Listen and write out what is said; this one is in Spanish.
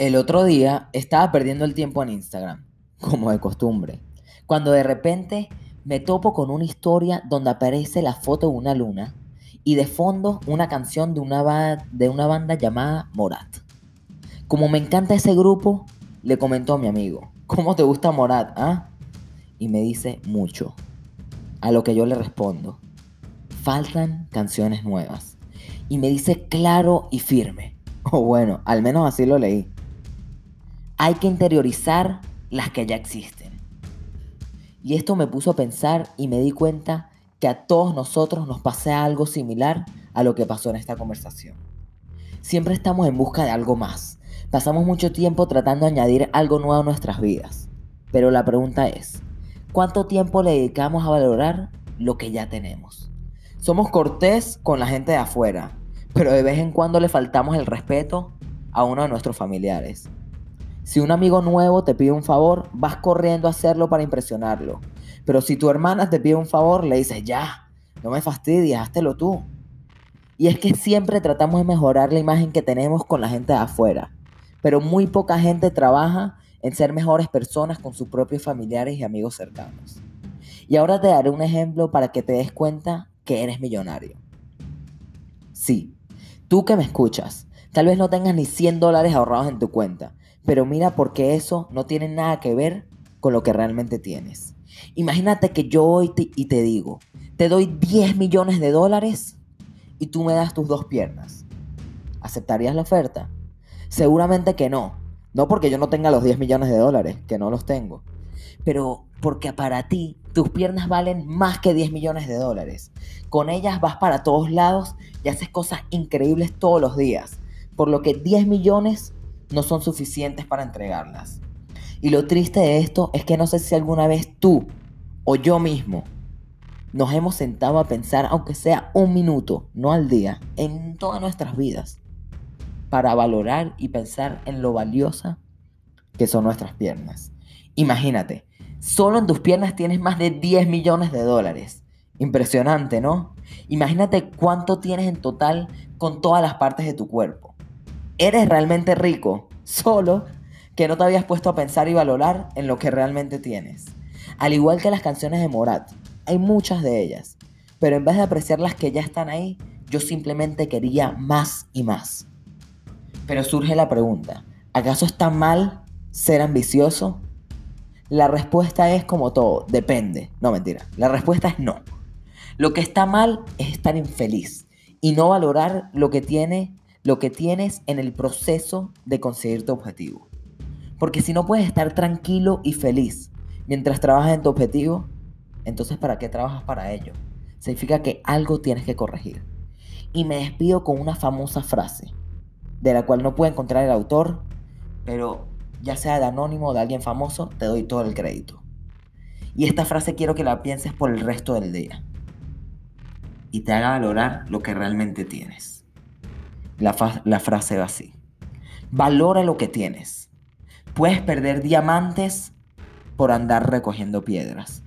El otro día estaba perdiendo el tiempo en Instagram, como de costumbre, cuando de repente me topo con una historia donde aparece la foto de una luna y de fondo una canción de una, de una banda llamada Morat. Como me encanta ese grupo, le comentó a mi amigo, ¿cómo te gusta Morat? Ah? Y me dice mucho. A lo que yo le respondo, faltan canciones nuevas. Y me dice claro y firme. O bueno, al menos así lo leí hay que interiorizar las que ya existen. Y esto me puso a pensar y me di cuenta que a todos nosotros nos pasa algo similar a lo que pasó en esta conversación. Siempre estamos en busca de algo más. Pasamos mucho tiempo tratando de añadir algo nuevo a nuestras vidas. Pero la pregunta es, ¿cuánto tiempo le dedicamos a valorar lo que ya tenemos? Somos cortés con la gente de afuera, pero de vez en cuando le faltamos el respeto a uno de nuestros familiares. Si un amigo nuevo te pide un favor, vas corriendo a hacerlo para impresionarlo. Pero si tu hermana te pide un favor, le dices, ya, no me fastidies, háztelo tú. Y es que siempre tratamos de mejorar la imagen que tenemos con la gente de afuera. Pero muy poca gente trabaja en ser mejores personas con sus propios familiares y amigos cercanos. Y ahora te daré un ejemplo para que te des cuenta que eres millonario. Sí, tú que me escuchas, tal vez no tengas ni 100 dólares ahorrados en tu cuenta, pero mira porque eso no tiene nada que ver con lo que realmente tienes. Imagínate que yo hoy te, y te digo, te doy 10 millones de dólares y tú me das tus dos piernas. ¿Aceptarías la oferta? Seguramente que no. No porque yo no tenga los 10 millones de dólares, que no los tengo. Pero porque para ti tus piernas valen más que 10 millones de dólares. Con ellas vas para todos lados y haces cosas increíbles todos los días. Por lo que 10 millones no son suficientes para entregarlas. Y lo triste de esto es que no sé si alguna vez tú o yo mismo nos hemos sentado a pensar, aunque sea un minuto, no al día, en todas nuestras vidas, para valorar y pensar en lo valiosa que son nuestras piernas. Imagínate, solo en tus piernas tienes más de 10 millones de dólares. Impresionante, ¿no? Imagínate cuánto tienes en total con todas las partes de tu cuerpo eres realmente rico, solo que no te habías puesto a pensar y valorar en lo que realmente tienes. Al igual que las canciones de Morat, hay muchas de ellas, pero en vez de apreciar las que ya están ahí, yo simplemente quería más y más. Pero surge la pregunta, ¿acaso está mal ser ambicioso? La respuesta es como todo, depende. No, mentira. La respuesta es no. Lo que está mal es estar infeliz y no valorar lo que tiene lo que tienes en el proceso de conseguir tu objetivo. Porque si no puedes estar tranquilo y feliz mientras trabajas en tu objetivo, entonces ¿para qué trabajas para ello? Significa que algo tienes que corregir. Y me despido con una famosa frase, de la cual no puedo encontrar el autor, pero ya sea de anónimo o de alguien famoso, te doy todo el crédito. Y esta frase quiero que la pienses por el resto del día. Y te haga valorar lo que realmente tienes. La, frase va así. Valora lo que tienes. Puedes perder diamantes por andar recogiendo piedras.